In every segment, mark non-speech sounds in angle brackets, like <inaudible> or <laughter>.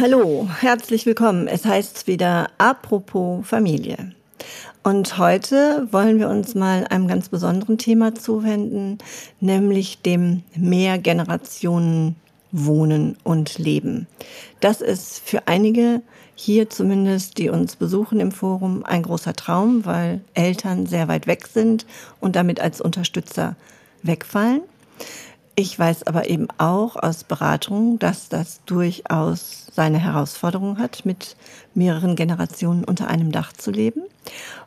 hallo, herzlich willkommen. Es heißt wieder Apropos Familie. Und heute wollen wir uns mal einem ganz besonderen Thema zuwenden, nämlich dem Mehrgenerationen Wohnen und Leben. Das ist für einige hier zumindest, die uns besuchen im Forum, ein großer Traum, weil Eltern sehr weit weg sind und damit als Unterstützer wegfallen. Ich weiß aber eben auch aus Beratungen, dass das durchaus seine Herausforderungen hat, mit mehreren Generationen unter einem Dach zu leben.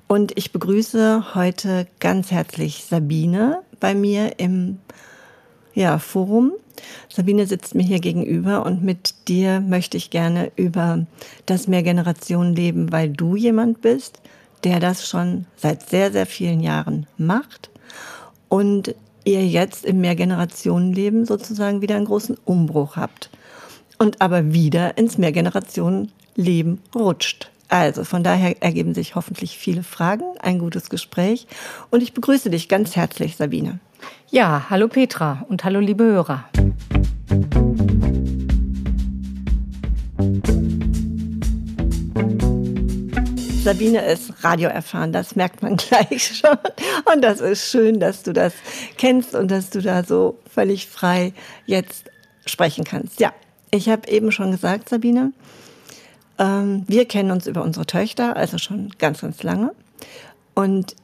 Und ich begrüße heute ganz herzlich Sabine bei mir im ja, Forum. Sabine sitzt mir hier gegenüber und mit dir möchte ich gerne über das Mehrgenerationenleben, weil du jemand bist, der das schon seit sehr, sehr vielen Jahren macht und ihr jetzt im Mehrgenerationenleben sozusagen wieder einen großen Umbruch habt und aber wieder ins Mehrgenerationenleben rutscht. Also von daher ergeben sich hoffentlich viele Fragen, ein gutes Gespräch und ich begrüße dich ganz herzlich, Sabine. Ja, hallo Petra und hallo liebe Hörer. Sabine ist radioerfahren, das merkt man <laughs> gleich schon. Und das ist schön, dass du das kennst und dass du da so völlig frei jetzt sprechen kannst. Ja, ich habe eben schon gesagt, Sabine, ähm, wir kennen uns über unsere Töchter, also schon ganz, ganz lange. Und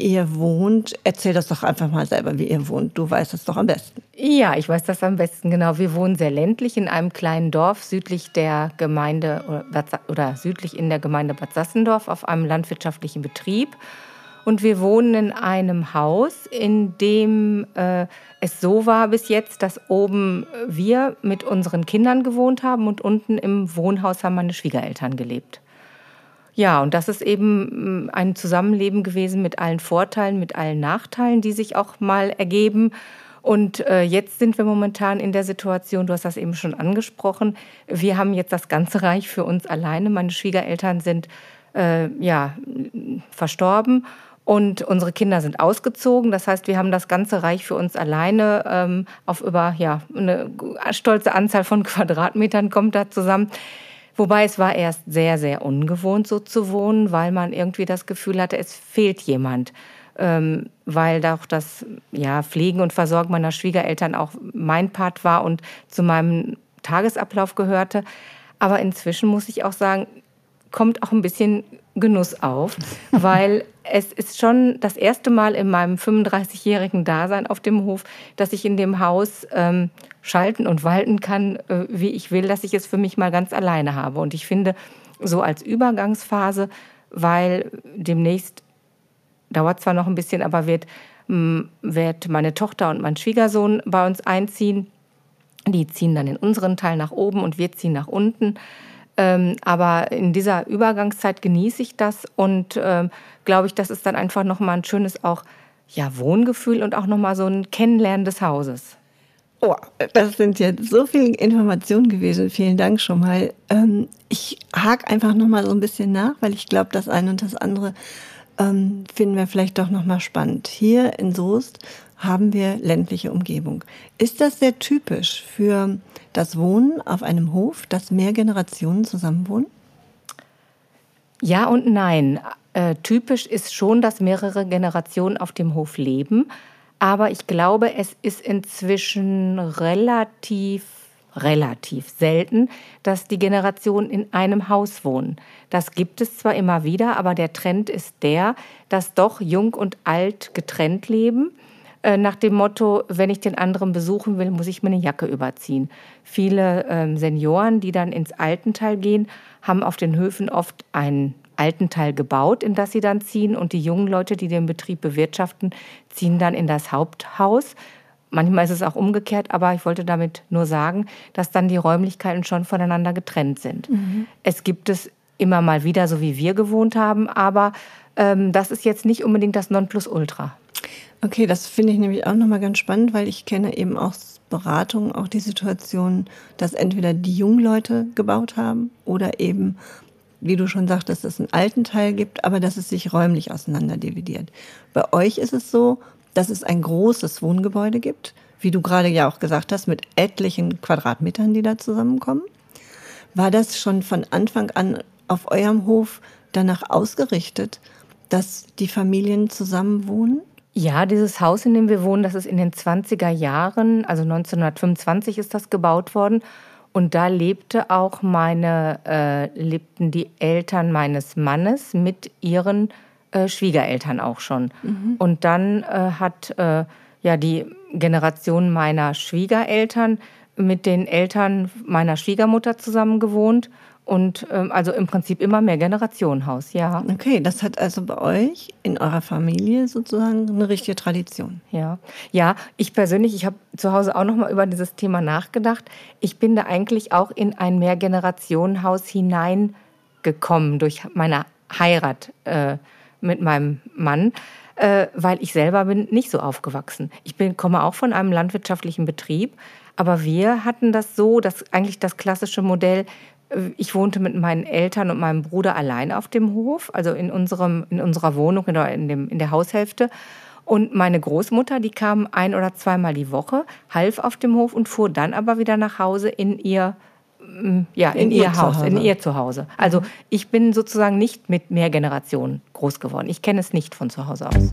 ihr wohnt. Erzähl das doch einfach mal selber, wie ihr wohnt. Du weißt es doch am besten. Ja, ich weiß das am besten, genau. Wir wohnen sehr ländlich in einem kleinen Dorf südlich der Gemeinde oder, oder südlich in der Gemeinde Bad Sassendorf auf einem landwirtschaftlichen Betrieb. Und wir wohnen in einem Haus, in dem äh, es so war bis jetzt, dass oben wir mit unseren Kindern gewohnt haben und unten im Wohnhaus haben meine Schwiegereltern gelebt. Ja, und das ist eben mm, ein Zusammenleben gewesen mit allen Vorteilen, mit allen Nachteilen, die sich auch mal ergeben. Und äh, jetzt sind wir momentan in der Situation, du hast das eben schon angesprochen, wir haben jetzt das ganze Reich für uns alleine. Meine Schwiegereltern sind äh, ja, verstorben und unsere Kinder sind ausgezogen. Das heißt, wir haben das ganze Reich für uns alleine ähm, auf über ja, eine stolze Anzahl von <laughs> Quadratmetern kommt da zusammen. Wobei es war erst sehr, sehr ungewohnt, so zu wohnen, weil man irgendwie das Gefühl hatte, es fehlt jemand. Ähm, weil doch das ja, Pflegen und Versorgen meiner Schwiegereltern auch mein Part war und zu meinem Tagesablauf gehörte. Aber inzwischen muss ich auch sagen, kommt auch ein bisschen Genuss auf, weil <laughs> es ist schon das erste Mal in meinem 35-jährigen Dasein auf dem Hof, dass ich in dem Haus ähm, schalten und walten kann, äh, wie ich will, dass ich es für mich mal ganz alleine habe. Und ich finde, so als Übergangsphase, weil demnächst dauert zwar noch ein bisschen, aber wird, mh, wird meine Tochter und mein Schwiegersohn bei uns einziehen. Die ziehen dann in unseren Teil nach oben und wir ziehen nach unten. Ähm, aber in dieser Übergangszeit genieße ich das und ähm, glaube ich, das ist dann einfach nochmal ein schönes auch ja, Wohngefühl und auch nochmal so ein Kennenlernen des Hauses. Oh, das sind jetzt so viele Informationen gewesen. Vielen Dank schon mal. Ähm, ich hake einfach nochmal so ein bisschen nach, weil ich glaube, das eine und das andere ähm, finden wir vielleicht doch nochmal spannend. Hier in Soest haben wir ländliche Umgebung. Ist das sehr typisch für das Wohnen auf einem Hof, dass mehr Generationen zusammenwohnen? Ja und nein. Äh, typisch ist schon, dass mehrere Generationen auf dem Hof leben. Aber ich glaube, es ist inzwischen relativ, relativ selten, dass die Generationen in einem Haus wohnen. Das gibt es zwar immer wieder, aber der Trend ist der, dass doch jung und alt getrennt leben äh, nach dem Motto, wenn ich den anderen besuchen will, muss ich mir eine Jacke überziehen. Viele ähm, Senioren, die dann ins Altenteil gehen, haben auf den Höfen oft einen Altenteil gebaut, in das sie dann ziehen. Und die jungen Leute, die den Betrieb bewirtschaften, ziehen dann in das Haupthaus. Manchmal ist es auch umgekehrt, aber ich wollte damit nur sagen, dass dann die Räumlichkeiten schon voneinander getrennt sind. Mhm. Es gibt es immer mal wieder, so wie wir gewohnt haben, aber ähm, das ist jetzt nicht unbedingt das Nonplusultra. Okay, das finde ich nämlich auch nochmal ganz spannend, weil ich kenne eben aus Beratungen auch die Situation, dass entweder die jungen Leute gebaut haben oder eben, wie du schon sagtest, dass es einen alten Teil gibt, aber dass es sich räumlich auseinander dividiert. Bei euch ist es so, dass es ein großes Wohngebäude gibt, wie du gerade ja auch gesagt hast, mit etlichen Quadratmetern, die da zusammenkommen. War das schon von Anfang an auf eurem Hof danach ausgerichtet, dass die Familien zusammen wohnen? Ja, dieses Haus, in dem wir wohnen, das ist in den 20er Jahren, also 1925 ist das gebaut worden. Und da lebte auch meine, äh, lebten die Eltern meines Mannes mit ihren äh, Schwiegereltern auch schon. Mhm. Und dann äh, hat äh, ja die Generation meiner Schwiegereltern mit den Eltern meiner Schwiegermutter zusammen gewohnt und ähm, also im Prinzip immer mehr Generationenhaus, ja. Okay, das hat also bei euch in eurer Familie sozusagen eine richtige Tradition. Ja, ja. Ich persönlich, ich habe zu Hause auch noch mal über dieses Thema nachgedacht. Ich bin da eigentlich auch in ein Mehrgenerationenhaus hineingekommen durch meine Heirat äh, mit meinem Mann äh, weil ich selber bin nicht so aufgewachsen. Ich bin, komme auch von einem landwirtschaftlichen Betrieb, aber wir hatten das so, dass eigentlich das klassische Modell, ich wohnte mit meinen Eltern und meinem Bruder allein auf dem Hof, also in, unserem, in unserer Wohnung, in, dem, in der Haushälfte. Und meine Großmutter, die kam ein oder zweimal die Woche, half auf dem Hof und fuhr dann aber wieder nach Hause in ihr mm, ja, in, in ihr, ihr Haus, Zuhause. in ihr Zuhause. Also ich bin sozusagen nicht mit mehr Generationen groß geworden. Ich kenne es nicht von zu Hause aus.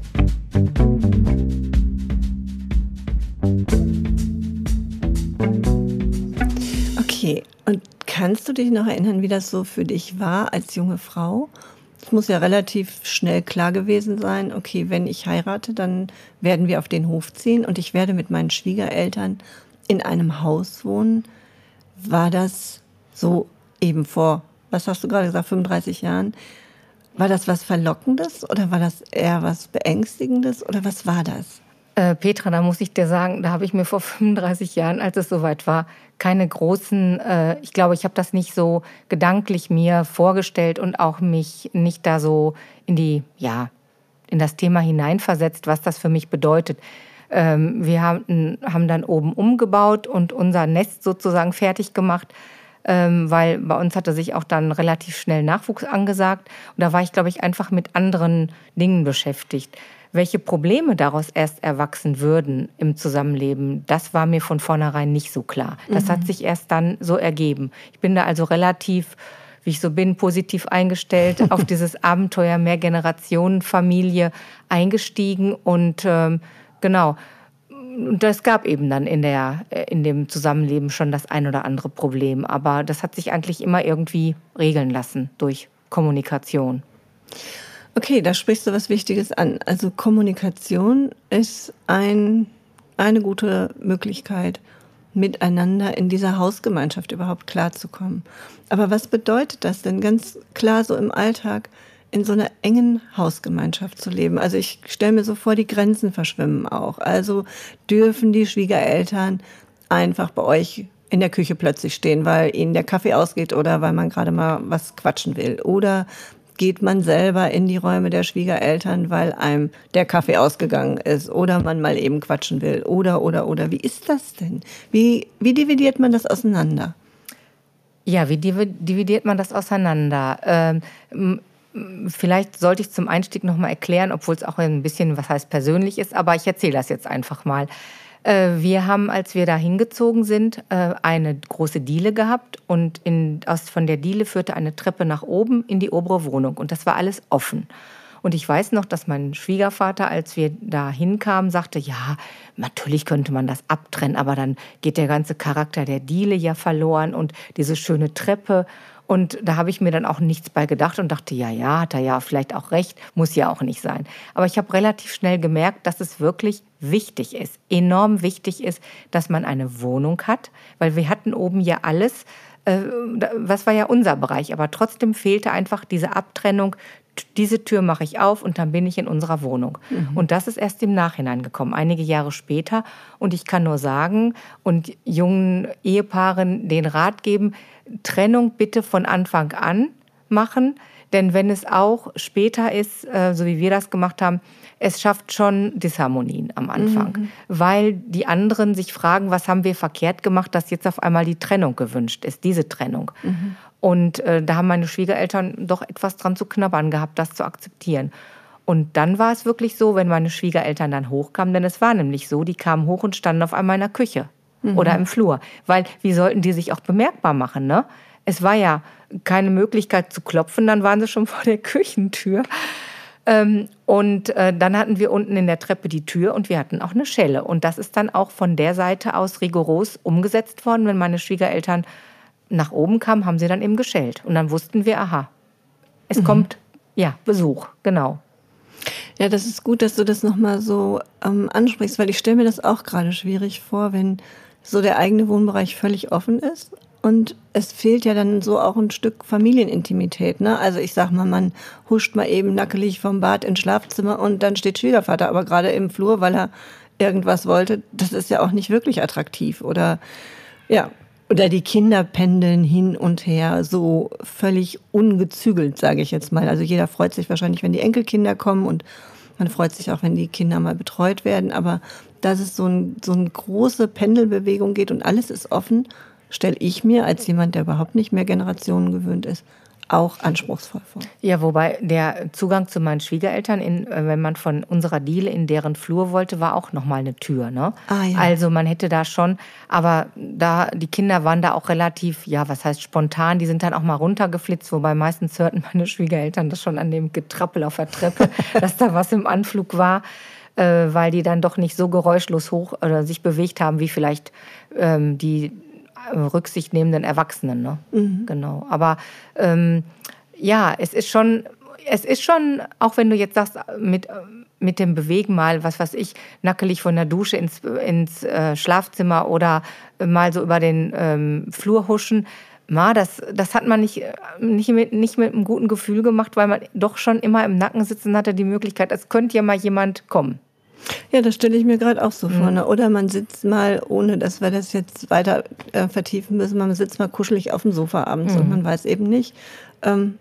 Okay, und kannst du dich noch erinnern, wie das so für dich war als junge Frau? Es muss ja relativ schnell klar gewesen sein, okay, wenn ich heirate, dann werden wir auf den Hof ziehen und ich werde mit meinen Schwiegereltern in einem Haus wohnen. War das so eben vor, was hast du gerade gesagt, 35 Jahren? War das was Verlockendes oder war das eher was Beängstigendes oder was war das? Äh, Petra, da muss ich dir sagen, da habe ich mir vor <laughs> 35 Jahren, als es soweit war, keine großen, äh, ich glaube, ich habe das nicht so gedanklich mir vorgestellt und auch mich nicht da so in die, ja, in das Thema hineinversetzt, was das für mich bedeutet. Ähm, wir haben, haben dann oben umgebaut und unser Nest sozusagen fertig gemacht ähm, weil bei uns hatte sich auch dann relativ schnell Nachwuchs angesagt. Und da war ich, glaube ich, einfach mit anderen Dingen beschäftigt. Welche Probleme daraus erst erwachsen würden im Zusammenleben, das war mir von vornherein nicht so klar. Das mhm. hat sich erst dann so ergeben. Ich bin da also relativ, wie ich so bin, positiv eingestellt auf <laughs> dieses Abenteuer Mehrgenerationenfamilie eingestiegen und ähm, genau und es gab eben dann in, der, äh, in dem Zusammenleben schon das ein oder andere Problem. Aber das hat sich eigentlich immer irgendwie regeln lassen durch Kommunikation. Okay, da sprichst du was Wichtiges an. Also Kommunikation ist ein, eine gute Möglichkeit, miteinander in dieser Hausgemeinschaft überhaupt klarzukommen. Aber was bedeutet das denn ganz klar so im Alltag? In so einer engen Hausgemeinschaft zu leben. Also ich stelle mir so vor, die Grenzen verschwimmen auch. Also dürfen die Schwiegereltern einfach bei euch in der Küche plötzlich stehen, weil ihnen der Kaffee ausgeht oder weil man gerade mal was quatschen will. Oder geht man selber in die Räume der Schwiegereltern, weil einem der Kaffee ausgegangen ist oder man mal eben quatschen will. Oder, oder, oder. Wie ist das denn? Wie, wie dividiert man das auseinander? Ja, wie dividiert man das auseinander? Ähm, Vielleicht sollte ich zum Einstieg noch mal erklären, obwohl es auch ein bisschen, was heißt persönlich ist, aber ich erzähle das jetzt einfach mal. Äh, wir haben, als wir da hingezogen sind, äh, eine große Diele gehabt und in, aus, von der Diele führte eine Treppe nach oben in die obere Wohnung und das war alles offen. Und ich weiß noch, dass mein Schwiegervater, als wir da hinkamen, sagte, ja, natürlich könnte man das abtrennen, aber dann geht der ganze Charakter der Diele ja verloren und diese schöne Treppe. Und da habe ich mir dann auch nichts bei gedacht und dachte, ja, ja, hat er ja vielleicht auch recht, muss ja auch nicht sein. Aber ich habe relativ schnell gemerkt, dass es wirklich wichtig ist, enorm wichtig ist, dass man eine Wohnung hat, weil wir hatten oben ja alles, äh, was war ja unser Bereich, aber trotzdem fehlte einfach diese Abtrennung diese Tür mache ich auf und dann bin ich in unserer Wohnung. Mhm. Und das ist erst im Nachhinein gekommen, einige Jahre später. Und ich kann nur sagen und jungen Ehepaaren den Rat geben, Trennung bitte von Anfang an machen. Denn wenn es auch später ist, äh, so wie wir das gemacht haben, es schafft schon Disharmonien am Anfang, mhm. weil die anderen sich fragen, was haben wir verkehrt gemacht, dass jetzt auf einmal die Trennung gewünscht ist, diese Trennung. Mhm. Und äh, da haben meine Schwiegereltern doch etwas dran zu knabbern gehabt, das zu akzeptieren. Und dann war es wirklich so, wenn meine Schwiegereltern dann hochkamen, denn es war nämlich so, die kamen hoch und standen auf einmal in der Küche mhm. oder im Flur. Weil wie sollten die sich auch bemerkbar machen, ne? es war ja keine Möglichkeit zu klopfen, dann waren sie schon vor der Küchentür. Ähm, und äh, dann hatten wir unten in der Treppe die Tür und wir hatten auch eine Schelle. Und das ist dann auch von der Seite aus rigoros umgesetzt worden. Wenn meine Schwiegereltern nach oben kamen, haben sie dann eben geschellt. Und dann wussten wir, aha, es mhm. kommt, ja, Besuch, genau. Ja, das ist gut, dass du das nochmal so ähm, ansprichst, weil ich stelle mir das auch gerade schwierig vor, wenn so der eigene Wohnbereich völlig offen ist und es fehlt ja dann so auch ein Stück Familienintimität. Ne? Also ich sag mal, man huscht mal eben nackelig vom Bad ins Schlafzimmer und dann steht Schwiegervater aber gerade im Flur, weil er irgendwas wollte. Das ist ja auch nicht wirklich attraktiv. Oder ja, oder die Kinder pendeln hin und her, so völlig ungezügelt, sage ich jetzt mal. Also jeder freut sich wahrscheinlich, wenn die Enkelkinder kommen und man freut sich auch, wenn die Kinder mal betreut werden. Aber dass es so, ein, so eine große Pendelbewegung geht und alles ist offen, stelle ich mir als jemand, der überhaupt nicht mehr Generationen gewöhnt ist, auch anspruchsvoll vor. Ja, wobei der Zugang zu meinen Schwiegereltern, in, äh, wenn man von unserer Diele in deren Flur wollte, war auch nochmal eine Tür. Ne? Ah, ja. Also man hätte da schon, aber da die Kinder waren da auch relativ, ja, was heißt spontan, die sind dann auch mal runtergeflitzt, wobei meistens hörten meine Schwiegereltern das schon an dem Getrappel auf der Treppe, <laughs> dass da was im Anflug war äh, weil die dann doch nicht so geräuschlos hoch oder sich bewegt haben, wie vielleicht ähm, die äh, rücksichtnehmenden Erwachsenen. Ne? Mhm. Genau. Aber ähm, ja, es ist schon, es ist schon, auch wenn du jetzt sagst, mit, mit dem Bewegen mal, was weiß ich, nackelig von der Dusche ins, ins äh, Schlafzimmer oder mal so über den ähm, Flur huschen, Ma, das, das hat man nicht, nicht, mit, nicht mit einem guten Gefühl gemacht, weil man doch schon immer im Nacken sitzen hatte, die Möglichkeit, es könnte ja mal jemand kommen. Ja, das stelle ich mir gerade auch so mhm. vor. Ne? Oder man sitzt mal, ohne dass wir das jetzt weiter äh, vertiefen müssen, man sitzt mal kuschelig auf dem Sofa abends mhm. und man weiß eben nicht, ähm,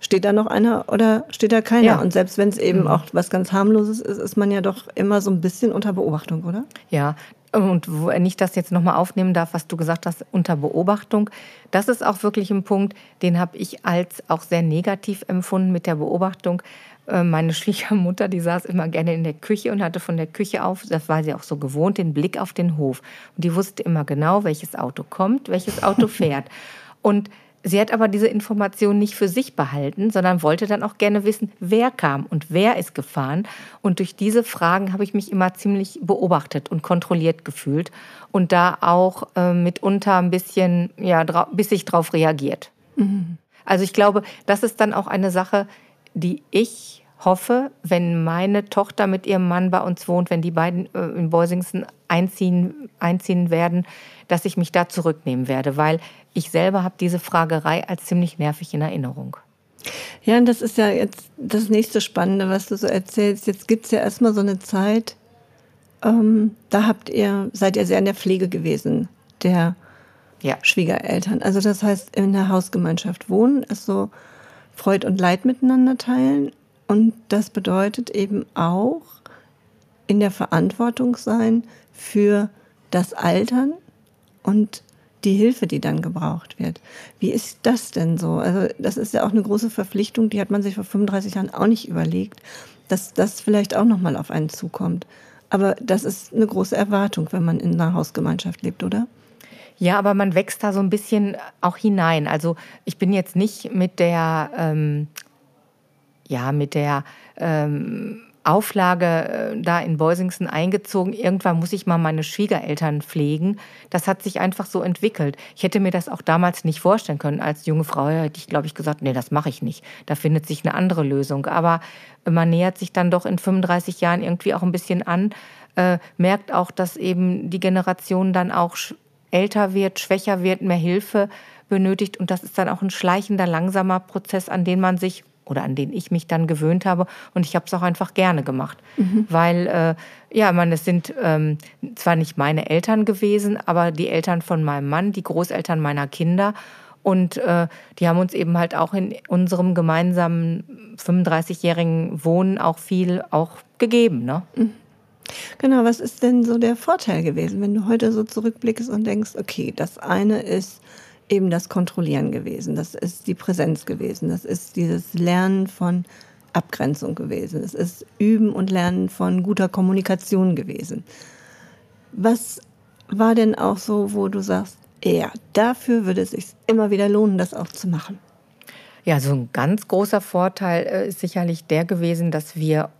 steht da noch einer oder steht da keiner? Ja. Und selbst wenn es eben mhm. auch was ganz harmloses ist, ist man ja doch immer so ein bisschen unter Beobachtung, oder? Ja. Und wo nicht das jetzt nochmal aufnehmen darf, was du gesagt hast, unter Beobachtung. Das ist auch wirklich ein Punkt, den habe ich als auch sehr negativ empfunden mit der Beobachtung. Äh, meine Schwiegermutter, die saß immer gerne in der Küche und hatte von der Küche auf, das war sie auch so gewohnt, den Blick auf den Hof. Und die wusste immer genau, welches Auto kommt, welches Auto <laughs> fährt. Und sie hat aber diese Information nicht für sich behalten, sondern wollte dann auch gerne wissen, wer kam und wer ist gefahren. Und durch diese Fragen habe ich mich immer ziemlich beobachtet und kontrolliert gefühlt und da auch äh, mitunter ein bisschen, ja, bis ich darauf reagiert. Mhm. Also ich glaube, das ist dann auch eine Sache, die ich hoffe, wenn meine Tochter mit ihrem Mann bei uns wohnt, wenn die beiden äh, in Boisingsen einziehen, einziehen werden, dass ich mich da zurücknehmen werde, weil ich selber habe diese Fragerei als ziemlich nervig in Erinnerung. Ja, und das ist ja jetzt das nächste Spannende, was du so erzählst. Jetzt gibt es ja erstmal so eine Zeit, ähm, da habt ihr, seid ihr sehr in der Pflege gewesen, der ja. Schwiegereltern. Also das heißt, in der Hausgemeinschaft wohnen ist so Freud und Leid miteinander teilen. Und das bedeutet eben auch in der Verantwortung sein für das Altern und die Hilfe, die dann gebraucht wird. Wie ist das denn so? Also das ist ja auch eine große Verpflichtung, die hat man sich vor 35 Jahren auch nicht überlegt, dass das vielleicht auch noch mal auf einen zukommt. Aber das ist eine große Erwartung, wenn man in einer Hausgemeinschaft lebt, oder? Ja, aber man wächst da so ein bisschen auch hinein. Also ich bin jetzt nicht mit der, ähm, ja, mit der ähm, Auflage äh, da in Beusingsen eingezogen. Irgendwann muss ich mal meine Schwiegereltern pflegen. Das hat sich einfach so entwickelt. Ich hätte mir das auch damals nicht vorstellen können. Als junge Frau hätte ich, glaube ich, gesagt, nee, das mache ich nicht. Da findet sich eine andere Lösung. Aber man nähert sich dann doch in 35 Jahren irgendwie auch ein bisschen an, äh, merkt auch, dass eben die Generation dann auch älter wird, schwächer wird, mehr Hilfe benötigt. Und das ist dann auch ein schleichender, langsamer Prozess, an den man sich oder an den ich mich dann gewöhnt habe. Und ich habe es auch einfach gerne gemacht. Mhm. Weil, äh, ja, man, es sind ähm, zwar nicht meine Eltern gewesen, aber die Eltern von meinem Mann, die Großeltern meiner Kinder. Und äh, die haben uns eben halt auch in unserem gemeinsamen 35-jährigen Wohnen auch viel auch gegeben. Ne? Mhm. Genau, was ist denn so der Vorteil gewesen, wenn du heute so zurückblickst und denkst, okay, das eine ist eben das Kontrollieren gewesen, das ist die Präsenz gewesen, das ist dieses Lernen von Abgrenzung gewesen, es ist Üben und Lernen von guter Kommunikation gewesen. Was war denn auch so, wo du sagst, ja, dafür würde es sich immer wieder lohnen, das auch zu machen. Ja, so ein ganz großer Vorteil äh, ist sicherlich der gewesen, dass wir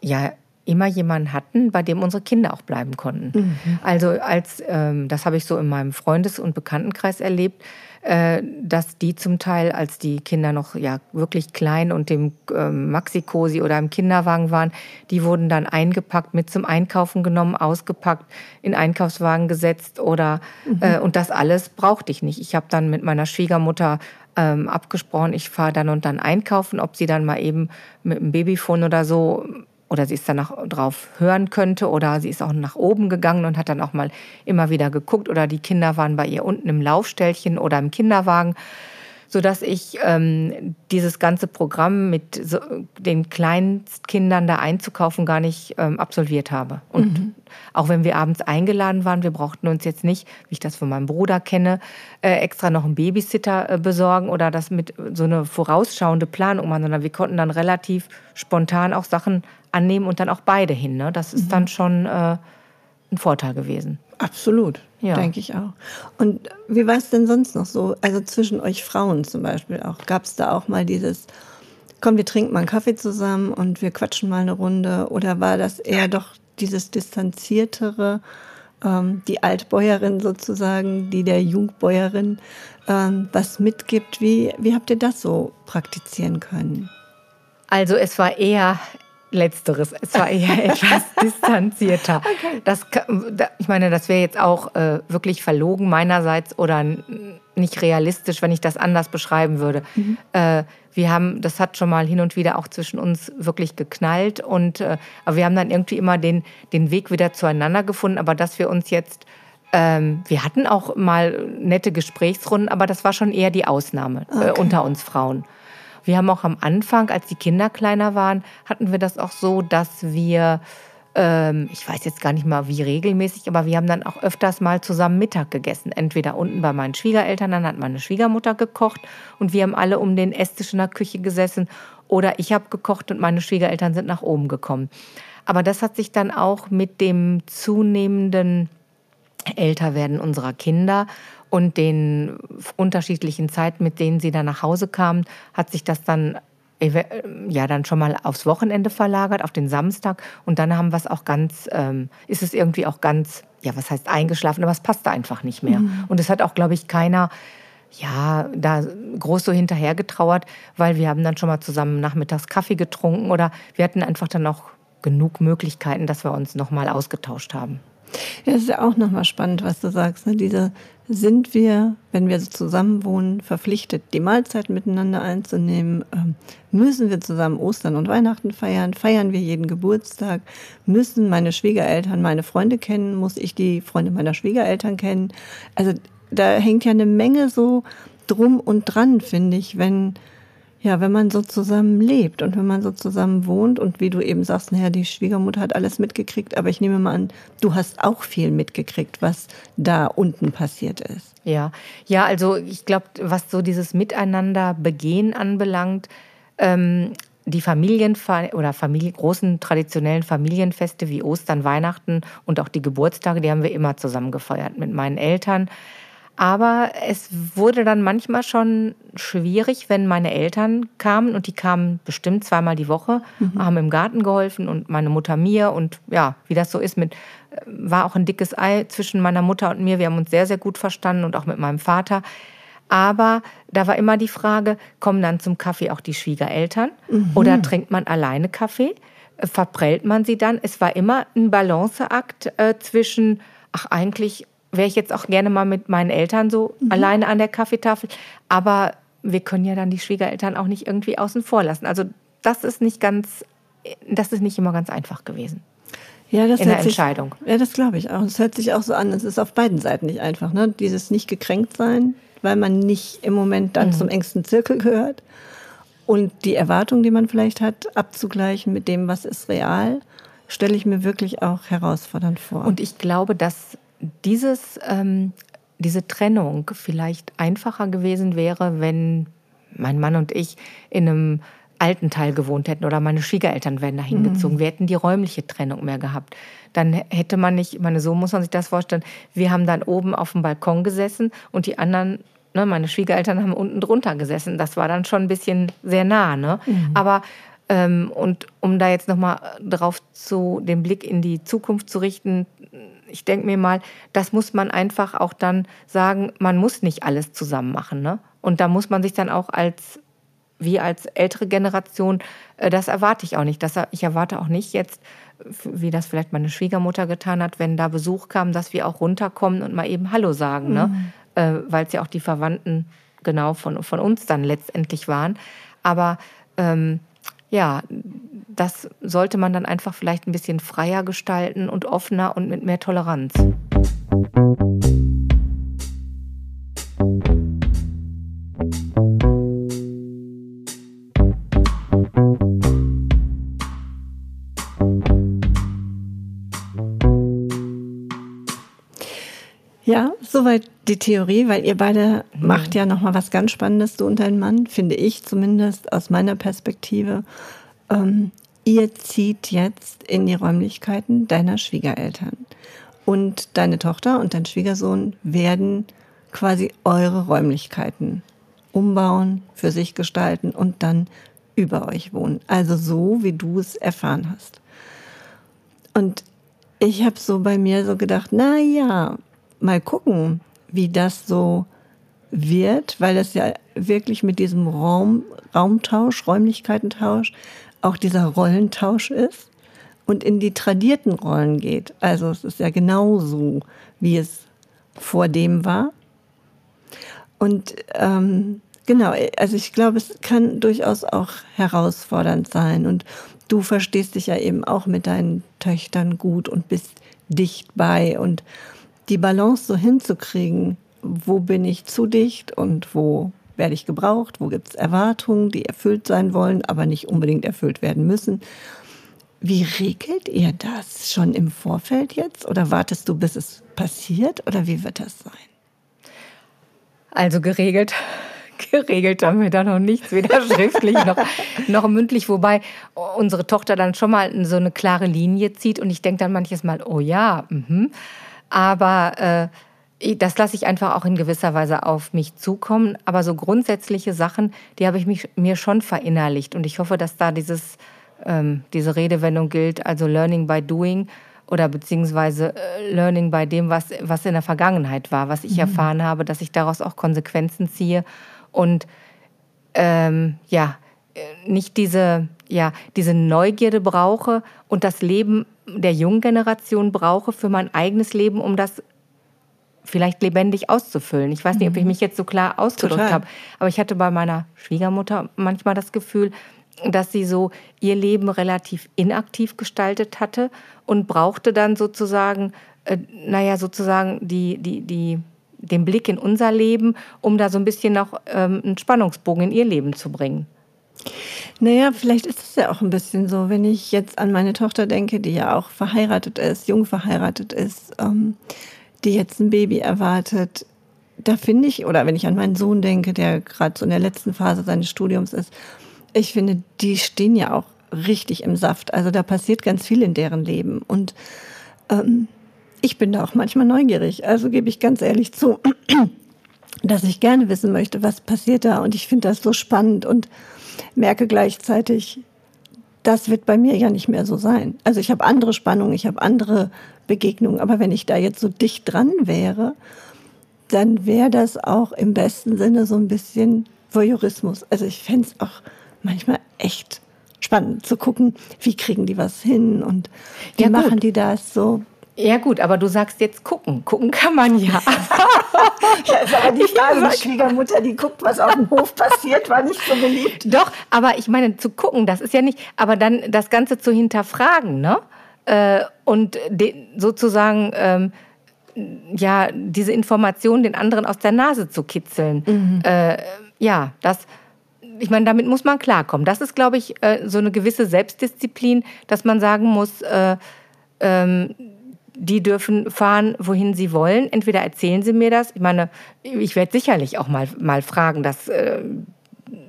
ja immer jemanden hatten, bei dem unsere Kinder auch bleiben konnten. Mhm. Also als, ähm, das habe ich so in meinem Freundes- und Bekanntenkreis erlebt, äh, dass die zum Teil, als die Kinder noch ja wirklich klein und im ähm, Maxi-Cosi oder im Kinderwagen waren, die wurden dann eingepackt, mit zum Einkaufen genommen, ausgepackt, in Einkaufswagen gesetzt oder mhm. äh, und das alles brauchte ich nicht. Ich habe dann mit meiner Schwiegermutter ähm, abgesprochen, ich fahre dann und dann einkaufen, ob sie dann mal eben mit dem Babyphone oder so oder sie ist dann noch drauf hören könnte oder sie ist auch nach oben gegangen und hat dann auch mal immer wieder geguckt oder die Kinder waren bei ihr unten im Laufstellchen oder im Kinderwagen sodass ich ähm, dieses ganze Programm mit so, den Kleinstkindern da einzukaufen gar nicht ähm, absolviert habe. Und mhm. Auch wenn wir abends eingeladen waren, wir brauchten uns jetzt nicht, wie ich das von meinem Bruder kenne, äh, extra noch einen Babysitter äh, besorgen oder das mit so eine vorausschauende Planung machen, sondern wir konnten dann relativ spontan auch Sachen annehmen und dann auch beide hin. Ne? Das ist mhm. dann schon äh, ein Vorteil gewesen. Absolut, ja. denke ich auch. Und wie war es denn sonst noch so? Also zwischen euch Frauen zum Beispiel auch. Gab es da auch mal dieses, komm, wir trinken mal einen Kaffee zusammen und wir quatschen mal eine Runde? Oder war das eher doch dieses distanziertere, ähm, die Altbäuerin sozusagen, die der Jungbäuerin ähm, was mitgibt? Wie, wie habt ihr das so praktizieren können? Also es war eher Letzteres. Es war eher <laughs> etwas distanzierter. Okay. Das, ich meine, das wäre jetzt auch äh, wirklich verlogen meinerseits oder nicht realistisch, wenn ich das anders beschreiben würde. Mhm. Äh, wir haben, das hat schon mal hin und wieder auch zwischen uns wirklich geknallt und äh, aber wir haben dann irgendwie immer den, den Weg wieder zueinander gefunden. Aber dass wir uns jetzt ähm, wir hatten auch mal nette Gesprächsrunden, aber das war schon eher die Ausnahme äh, okay. unter uns Frauen. Wir haben auch am Anfang, als die Kinder kleiner waren, hatten wir das auch so, dass wir, ähm, ich weiß jetzt gar nicht mal wie regelmäßig, aber wir haben dann auch öfters mal zusammen Mittag gegessen. Entweder unten bei meinen Schwiegereltern, dann hat meine Schwiegermutter gekocht und wir haben alle um den Esstisch in der Küche gesessen. Oder ich habe gekocht und meine Schwiegereltern sind nach oben gekommen. Aber das hat sich dann auch mit dem zunehmenden Älterwerden unserer Kinder und den unterschiedlichen Zeiten, mit denen sie dann nach Hause kamen, hat sich das dann ja dann schon mal aufs Wochenende verlagert, auf den Samstag. Und dann haben wir es auch ganz, ähm, ist es irgendwie auch ganz, ja, was heißt eingeschlafen, aber es passte einfach nicht mehr. Mhm. Und es hat auch, glaube ich, keiner ja, da groß so hinterher getrauert, weil wir haben dann schon mal zusammen nachmittags Kaffee getrunken oder wir hatten einfach dann auch genug Möglichkeiten, dass wir uns nochmal ausgetauscht haben. Ja, das ist ja auch nochmal spannend, was du sagst. Ne? Diese, sind wir, wenn wir so zusammen wohnen, verpflichtet, die Mahlzeit miteinander einzunehmen? Ähm, müssen wir zusammen Ostern und Weihnachten feiern? Feiern wir jeden Geburtstag? Müssen meine Schwiegereltern meine Freunde kennen? Muss ich die Freunde meiner Schwiegereltern kennen? Also da hängt ja eine Menge so drum und dran, finde ich, wenn ja, wenn man so zusammen lebt und wenn man so zusammen wohnt und wie du eben sagst, naja, die Schwiegermutter hat alles mitgekriegt, aber ich nehme mal an, du hast auch viel mitgekriegt, was da unten passiert ist. Ja, ja, also ich glaube, was so dieses Miteinander begehen anbelangt, ähm, die Familienfe oder Familie, großen traditionellen Familienfeste wie Ostern, Weihnachten und auch die Geburtstage, die haben wir immer zusammen gefeiert mit meinen Eltern. Aber es wurde dann manchmal schon schwierig, wenn meine Eltern kamen und die kamen bestimmt zweimal die Woche, mhm. haben im Garten geholfen und meine Mutter mir und ja, wie das so ist mit äh, war auch ein dickes Ei zwischen meiner Mutter und mir. Wir haben uns sehr sehr gut verstanden und auch mit meinem Vater. Aber da war immer die Frage, kommen dann zum Kaffee auch die Schwiegereltern mhm. oder trinkt man alleine Kaffee? Verprellt man sie dann? Es war immer ein Balanceakt äh, zwischen, ach eigentlich wäre ich jetzt auch gerne mal mit meinen Eltern so mhm. alleine an der Kaffeetafel. Aber wir können ja dann die Schwiegereltern auch nicht irgendwie außen vor lassen. Also das ist nicht ganz, das ist nicht immer ganz einfach gewesen. Ja, das in der Entscheidung. Sich, ja, das glaube ich auch. Es hört sich auch so an. Es ist auf beiden Seiten nicht einfach. Ne? Dieses nicht gekränkt sein, weil man nicht im Moment dann mhm. zum engsten Zirkel gehört. Und die Erwartung, die man vielleicht hat, abzugleichen mit dem, was ist real, stelle ich mir wirklich auch herausfordernd vor. Und ich glaube, dass dieses, ähm, diese Trennung vielleicht einfacher gewesen wäre, wenn mein Mann und ich in einem alten Teil gewohnt hätten oder meine Schwiegereltern wären da hingezogen. Mhm. Wir hätten die räumliche Trennung mehr gehabt. Dann hätte man nicht, meine, so muss man sich das vorstellen, wir haben dann oben auf dem Balkon gesessen und die anderen, ne, meine Schwiegereltern haben unten drunter gesessen. Das war dann schon ein bisschen sehr nah. Ne? Mhm. Aber ähm, und um da jetzt nochmal drauf zu, den Blick in die Zukunft zu richten, ich denke mir mal, das muss man einfach auch dann sagen, man muss nicht alles zusammen machen. Ne? Und da muss man sich dann auch als wie als ältere Generation, äh, das erwarte ich auch nicht. Das, ich erwarte auch nicht jetzt, wie das vielleicht meine Schwiegermutter getan hat, wenn da Besuch kam, dass wir auch runterkommen und mal eben Hallo sagen, ne? mhm. ne? äh, weil es ja auch die Verwandten genau von, von uns dann letztendlich waren. Aber ähm, ja, das sollte man dann einfach vielleicht ein bisschen freier gestalten und offener und mit mehr Toleranz. Ja, soweit die Theorie, weil ihr beide mhm. macht ja noch mal was ganz Spannendes, du und dein Mann, finde ich zumindest aus meiner Perspektive. Ähm, ihr zieht jetzt in die Räumlichkeiten deiner Schwiegereltern und deine Tochter und dein Schwiegersohn werden quasi eure Räumlichkeiten umbauen, für sich gestalten und dann über euch wohnen. Also so, wie du es erfahren hast. Und ich habe so bei mir so gedacht, na ja, mal gucken, wie das so wird, weil das ja wirklich mit diesem Raum, Raumtausch, Räumlichkeitentausch auch dieser Rollentausch ist und in die tradierten Rollen geht. Also es ist ja genauso, wie es vor dem war. Und ähm, genau, also ich glaube, es kann durchaus auch herausfordernd sein. Und du verstehst dich ja eben auch mit deinen Töchtern gut und bist dicht bei und die Balance so hinzukriegen, wo bin ich zu dicht und wo werde ich gebraucht, wo gibt es Erwartungen, die erfüllt sein wollen, aber nicht unbedingt erfüllt werden müssen. Wie regelt ihr das schon im Vorfeld jetzt oder wartest du, bis es passiert oder wie wird das sein? Also geregelt, <laughs> geregelt haben wir da noch nichts, weder <laughs> schriftlich noch, noch mündlich, wobei unsere Tochter dann schon mal so eine klare Linie zieht und ich denke dann manches Mal, oh ja, mhm. Aber äh, das lasse ich einfach auch in gewisser Weise auf mich zukommen. Aber so grundsätzliche Sachen, die habe ich mich, mir schon verinnerlicht. Und ich hoffe, dass da dieses, ähm, diese Redewendung gilt, also Learning by Doing oder beziehungsweise äh, Learning by dem, was, was in der Vergangenheit war, was ich mhm. erfahren habe, dass ich daraus auch Konsequenzen ziehe und ähm, ja, nicht diese, ja, diese Neugierde brauche und das Leben der jungen Generation brauche für mein eigenes Leben, um das vielleicht lebendig auszufüllen. Ich weiß nicht, ob ich mhm. mich jetzt so klar ausgedrückt habe, aber ich hatte bei meiner Schwiegermutter manchmal das Gefühl, dass sie so ihr Leben relativ inaktiv gestaltet hatte und brauchte dann sozusagen, äh, naja, sozusagen die, die, die, den Blick in unser Leben, um da so ein bisschen noch ähm, einen Spannungsbogen in ihr Leben zu bringen. Naja, vielleicht ist es ja auch ein bisschen so, wenn ich jetzt an meine Tochter denke, die ja auch verheiratet ist, jung verheiratet ist, ähm, die jetzt ein Baby erwartet. Da finde ich, oder wenn ich an meinen Sohn denke, der gerade so in der letzten Phase seines Studiums ist, ich finde, die stehen ja auch richtig im Saft. Also da passiert ganz viel in deren Leben. Und ähm, ich bin da auch manchmal neugierig. Also gebe ich ganz ehrlich zu, <clears throat> dass ich gerne wissen möchte, was passiert da. Und ich finde das so spannend und merke gleichzeitig, das wird bei mir ja nicht mehr so sein. Also ich habe andere Spannungen, ich habe andere Begegnungen, aber wenn ich da jetzt so dicht dran wäre, dann wäre das auch im besten Sinne so ein bisschen Voyeurismus. Also ich fände es auch manchmal echt spannend zu gucken, wie kriegen die was hin und wie ja, machen die das so. Ja gut, aber du sagst jetzt gucken. Gucken kann man ja. <laughs> ja ist aber die Frage, die Schwiegermutter, die guckt, was auf dem Hof passiert, war nicht so beliebt. Doch, aber ich meine, zu gucken, das ist ja nicht, aber dann das Ganze zu hinterfragen, ne? Äh, und sozusagen, ähm, ja, diese Information den anderen aus der Nase zu kitzeln. Mhm. Äh, ja, das ich meine, damit muss man klarkommen. Das ist, glaube ich, äh, so eine gewisse Selbstdisziplin, dass man sagen muss, äh, ähm, die dürfen fahren, wohin sie wollen. Entweder erzählen sie mir das. Ich meine, ich werde sicherlich auch mal, mal fragen, dass, äh,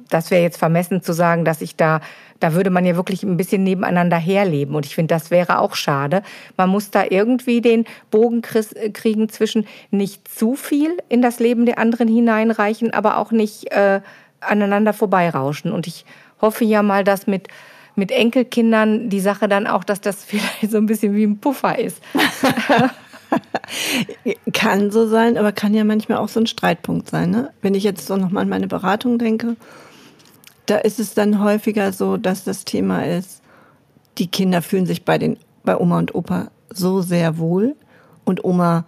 das wäre jetzt vermessen zu sagen, dass ich da, da würde man ja wirklich ein bisschen nebeneinander herleben. Und ich finde, das wäre auch schade. Man muss da irgendwie den Bogen kriegen zwischen nicht zu viel in das Leben der anderen hineinreichen, aber auch nicht äh, aneinander vorbeirauschen. Und ich hoffe ja mal, dass mit mit Enkelkindern die Sache dann auch, dass das <laughs> vielleicht so ein bisschen wie ein Puffer ist. <laughs> kann so sein, aber kann ja manchmal auch so ein Streitpunkt sein. Ne? Wenn ich jetzt so nochmal an meine Beratung denke, da ist es dann häufiger so, dass das Thema ist, die Kinder fühlen sich bei, den, bei Oma und Opa so sehr wohl und Oma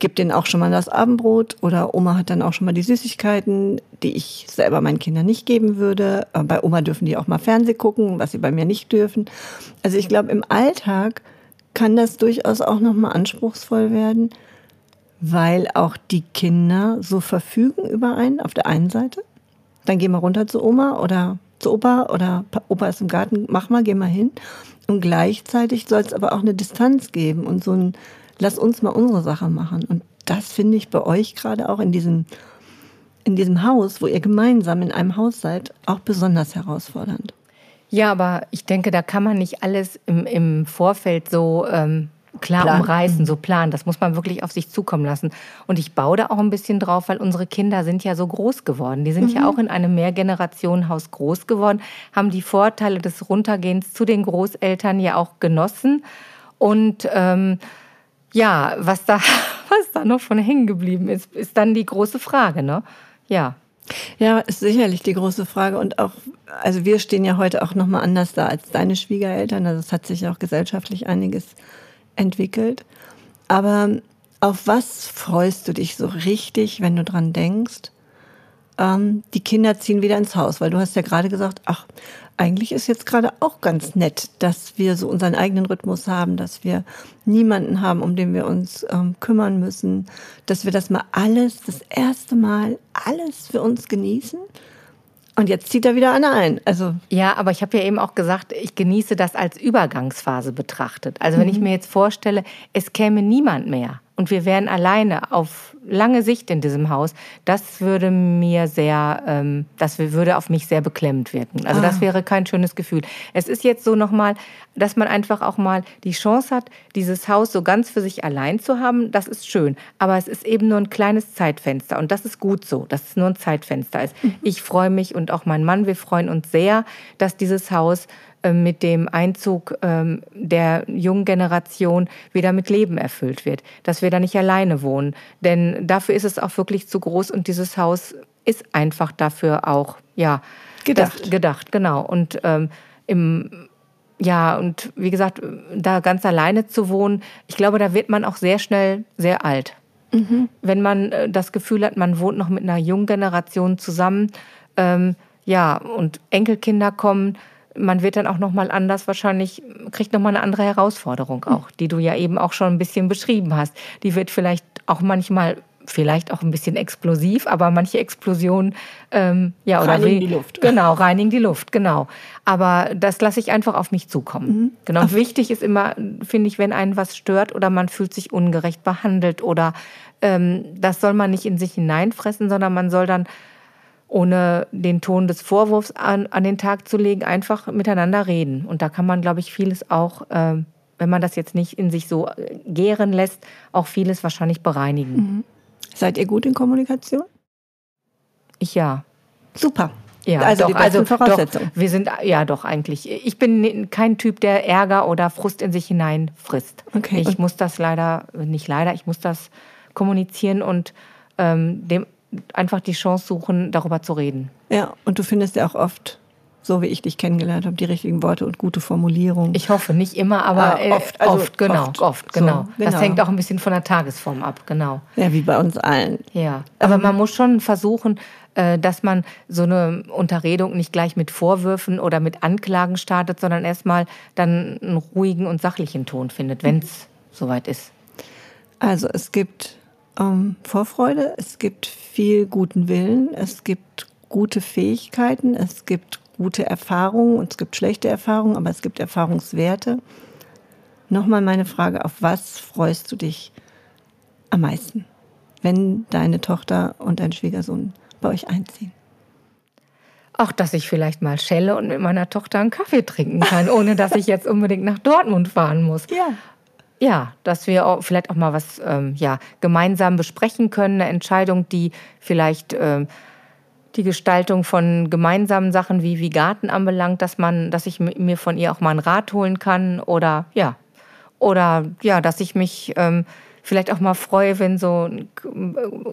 gibt denen auch schon mal das Abendbrot oder Oma hat dann auch schon mal die Süßigkeiten, die ich selber meinen Kindern nicht geben würde. Äh, bei Oma dürfen die auch mal Fernseh gucken, was sie bei mir nicht dürfen. Also ich glaube, im Alltag kann das durchaus auch nochmal anspruchsvoll werden, weil auch die Kinder so verfügen über einen auf der einen Seite. Dann geh mal runter zu Oma oder zu Opa oder Opa ist im Garten, mach mal, geh mal hin. Und gleichzeitig soll es aber auch eine Distanz geben und so ein, lass uns mal unsere Sache machen. Und das finde ich bei euch gerade auch in diesem, in diesem Haus, wo ihr gemeinsam in einem Haus seid, auch besonders herausfordernd. Ja, aber ich denke, da kann man nicht alles im, im Vorfeld so ähm, klar Plan. umreißen, so planen. Das muss man wirklich auf sich zukommen lassen. Und ich baue da auch ein bisschen drauf, weil unsere Kinder sind ja so groß geworden. Die sind mhm. ja auch in einem Mehrgenerationenhaus groß geworden, haben die Vorteile des Runtergehens zu den Großeltern ja auch genossen. Und ähm, ja, was da, <laughs> was da noch von hängen geblieben ist, ist dann die große Frage, ne? Ja. Ja, ist sicherlich die große Frage. Und auch, also wir stehen ja heute auch nochmal anders da als deine Schwiegereltern. Also es hat sich auch gesellschaftlich einiges entwickelt. Aber auf was freust du dich so richtig, wenn du dran denkst? Ähm, die Kinder ziehen wieder ins Haus, weil du hast ja gerade gesagt, ach, eigentlich ist jetzt gerade auch ganz nett, dass wir so unseren eigenen Rhythmus haben, dass wir niemanden haben, um den wir uns ähm, kümmern müssen, dass wir das mal alles, das erste Mal alles für uns genießen. Und jetzt zieht er wieder einer ein. Also ja, aber ich habe ja eben auch gesagt, ich genieße das als Übergangsphase betrachtet. Also wenn mhm. ich mir jetzt vorstelle, es käme niemand mehr und wir wären alleine auf lange Sicht in diesem Haus, das würde mir sehr, ähm, das würde auf mich sehr beklemmend wirken. Also ah. das wäre kein schönes Gefühl. Es ist jetzt so nochmal, dass man einfach auch mal die Chance hat, dieses Haus so ganz für sich allein zu haben. Das ist schön. Aber es ist eben nur ein kleines Zeitfenster und das ist gut so, dass es nur ein Zeitfenster ist. Mhm. Ich freue mich und auch mein Mann, wir freuen uns sehr, dass dieses Haus mit dem Einzug ähm, der jungen Generation wieder mit Leben erfüllt wird, dass wir da nicht alleine wohnen. Denn dafür ist es auch wirklich zu groß und dieses Haus ist einfach dafür auch, ja, gedacht. Gedacht, genau. Und ähm, im ja, und wie gesagt, da ganz alleine zu wohnen, ich glaube, da wird man auch sehr schnell sehr alt. Mhm. Wenn man äh, das Gefühl hat, man wohnt noch mit einer jungen Generation zusammen, ähm, ja, und Enkelkinder kommen, man wird dann auch noch mal anders wahrscheinlich kriegt noch mal eine andere Herausforderung auch, die du ja eben auch schon ein bisschen beschrieben hast. Die wird vielleicht auch manchmal vielleicht auch ein bisschen explosiv, aber manche Explosionen ähm, ja oder reinigen die Luft. Genau, reinigen die Luft, genau. Aber das lasse ich einfach auf mich zukommen. Mhm. Genau. Und wichtig ist immer, finde ich, wenn einen was stört oder man fühlt sich ungerecht behandelt oder ähm, das soll man nicht in sich hineinfressen, sondern man soll dann ohne den Ton des Vorwurfs an, an den Tag zu legen, einfach miteinander reden. Und da kann man, glaube ich, vieles auch, äh, wenn man das jetzt nicht in sich so äh, gären lässt, auch vieles wahrscheinlich bereinigen. Mhm. Seid ihr gut in Kommunikation? Ich ja. Super. Ja, also doch, also Voraussetzungen. Doch, wir sind ja doch eigentlich. Ich bin kein Typ, der Ärger oder Frust in sich hinein frisst. Okay. Ich muss das leider nicht leider. Ich muss das kommunizieren und ähm, dem einfach die Chance suchen, darüber zu reden. Ja, und du findest ja auch oft, so wie ich dich kennengelernt habe, die richtigen Worte und gute Formulierungen. Ich hoffe, nicht immer, aber ah, oft, also oft, genau, oft, oft genau. So, genau. Das hängt auch ein bisschen von der Tagesform ab, genau. Ja, wie bei uns allen. Ja, aber ähm, man muss schon versuchen, äh, dass man so eine Unterredung nicht gleich mit Vorwürfen oder mit Anklagen startet, sondern erstmal dann einen ruhigen und sachlichen Ton findet, wenn es mhm. soweit ist. Also es gibt ähm, Vorfreude, es gibt viel guten Willen, es gibt gute Fähigkeiten, es gibt gute Erfahrungen und es gibt schlechte Erfahrungen, aber es gibt Erfahrungswerte. Nochmal meine Frage, auf was freust du dich am meisten, wenn deine Tochter und dein Schwiegersohn bei euch einziehen? Auch, dass ich vielleicht mal schelle und mit meiner Tochter einen Kaffee trinken kann, ohne dass ich jetzt unbedingt nach Dortmund fahren muss. Ja. Ja, dass wir auch vielleicht auch mal was ähm, ja, gemeinsam besprechen können, eine Entscheidung, die vielleicht ähm, die Gestaltung von gemeinsamen Sachen wie, wie Garten anbelangt, dass man, dass ich mir von ihr auch mal einen Rat holen kann oder ja, oder ja, dass ich mich ähm, vielleicht auch mal freue, wenn so ein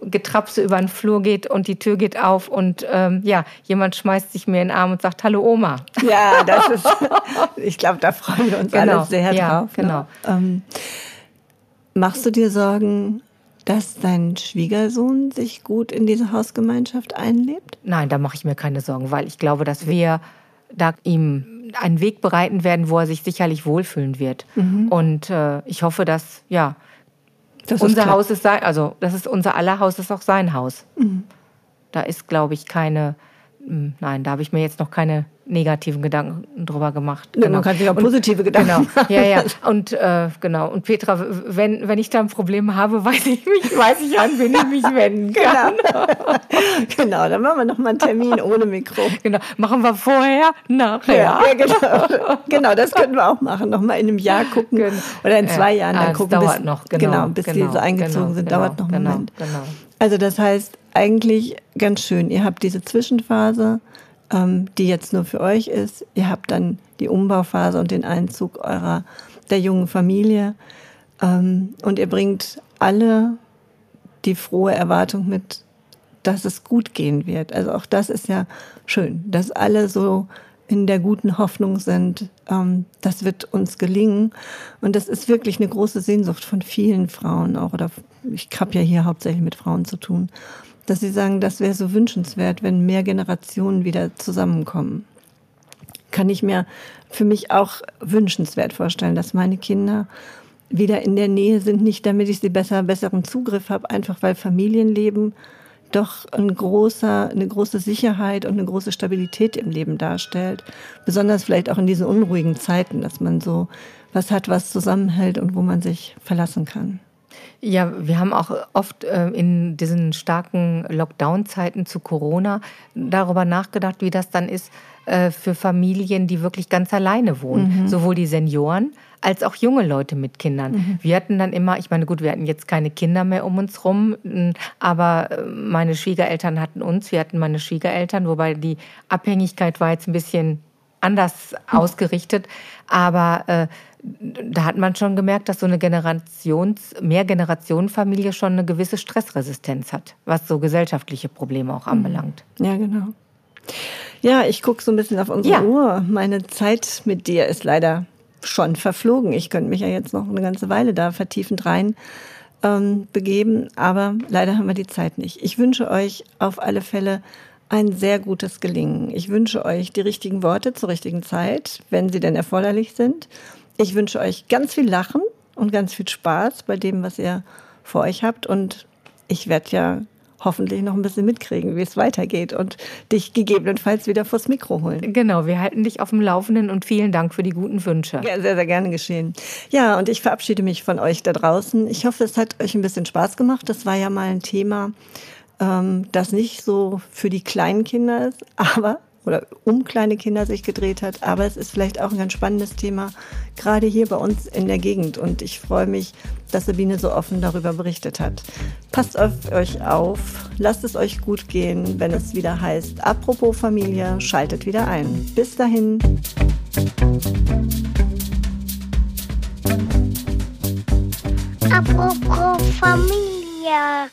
Getrapse über den Flur geht und die Tür geht auf und ähm, ja, jemand schmeißt sich mir in den Arm und sagt, hallo Oma. Ja, das <laughs> ist, ich glaube, da freuen wir uns genau. alle sehr ja, drauf. Ne? Genau. Ähm, machst du dir Sorgen, dass dein Schwiegersohn sich gut in diese Hausgemeinschaft einlebt? Nein, da mache ich mir keine Sorgen, weil ich glaube, dass wir da ihm einen Weg bereiten werden, wo er sich sicherlich wohlfühlen wird. Mhm. Und äh, ich hoffe, dass ja das unser ist Haus ist sein, also das ist unser aller Haus, ist auch sein Haus. Mhm. Da ist, glaube ich, keine, hm, nein, da habe ich mir jetzt noch keine negativen Gedanken drüber gemacht. Genau. Man kann sich auch positive Gedanken genau. machen. Ja, ja. Und äh, genau. Und Petra, wenn, wenn ich da ein Problem habe, <laughs> weiß ich mich, weiß ich an, wen ich mich wenden <laughs> kann. Genau. <laughs> genau, dann machen wir noch mal einen Termin ohne Mikro. Genau. Machen wir vorher, nachher. Ja, ja genau. genau, das könnten wir auch machen. Noch mal in einem Jahr gucken genau. oder in zwei Jahren dann ah, gucken. Dauert bis, noch, genau. genau bis genau, die so eingezogen genau, sind, genau, dauert noch einen genau, Moment. Genau. Also das heißt eigentlich ganz schön. Ihr habt diese Zwischenphase ähm, die jetzt nur für euch ist. Ihr habt dann die Umbauphase und den Einzug eurer der jungen Familie ähm, und ihr bringt alle die frohe Erwartung mit, dass es gut gehen wird. Also auch das ist ja schön, dass alle so in der guten Hoffnung sind, ähm, das wird uns gelingen. Und das ist wirklich eine große Sehnsucht von vielen Frauen auch. Oder ich habe ja hier hauptsächlich mit Frauen zu tun, dass Sie sagen, das wäre so wünschenswert, wenn mehr Generationen wieder zusammenkommen. Kann ich mir für mich auch wünschenswert vorstellen, dass meine Kinder wieder in der Nähe sind, nicht damit ich sie besser, besseren Zugriff habe, einfach weil Familienleben doch ein großer, eine große Sicherheit und eine große Stabilität im Leben darstellt. Besonders vielleicht auch in diesen unruhigen Zeiten, dass man so was hat, was zusammenhält und wo man sich verlassen kann. Ja, wir haben auch oft äh, in diesen starken Lockdown-Zeiten zu Corona darüber nachgedacht, wie das dann ist äh, für Familien, die wirklich ganz alleine wohnen. Mhm. Sowohl die Senioren als auch junge Leute mit Kindern. Mhm. Wir hatten dann immer, ich meine, gut, wir hatten jetzt keine Kinder mehr um uns rum, aber äh, meine Schwiegereltern hatten uns, wir hatten meine Schwiegereltern, wobei die Abhängigkeit war jetzt ein bisschen anders ausgerichtet. Aber äh, da hat man schon gemerkt, dass so eine Generations-, Mehrgenerationenfamilie schon eine gewisse Stressresistenz hat, was so gesellschaftliche Probleme auch anbelangt. Ja, genau. Ja, ich gucke so ein bisschen auf unsere ja. Uhr. Meine Zeit mit dir ist leider schon verflogen. Ich könnte mich ja jetzt noch eine ganze Weile da vertiefend rein ähm, begeben, aber leider haben wir die Zeit nicht. Ich wünsche euch auf alle Fälle ein sehr gutes Gelingen. Ich wünsche euch die richtigen Worte zur richtigen Zeit, wenn sie denn erforderlich sind. Ich wünsche euch ganz viel Lachen und ganz viel Spaß bei dem, was ihr vor euch habt. Und ich werde ja hoffentlich noch ein bisschen mitkriegen, wie es weitergeht und dich gegebenenfalls wieder vors Mikro holen. Genau, wir halten dich auf dem Laufenden und vielen Dank für die guten Wünsche. Ja, sehr, sehr gerne geschehen. Ja, und ich verabschiede mich von euch da draußen. Ich hoffe, es hat euch ein bisschen Spaß gemacht. Das war ja mal ein Thema, ähm, das nicht so für die kleinen Kinder ist, <laughs> aber oder um kleine Kinder sich gedreht hat. Aber es ist vielleicht auch ein ganz spannendes Thema, gerade hier bei uns in der Gegend. Und ich freue mich, dass Sabine so offen darüber berichtet hat. Passt auf euch auf, lasst es euch gut gehen, wenn es wieder heißt, apropos Familie, schaltet wieder ein. Bis dahin. Apropos Familie.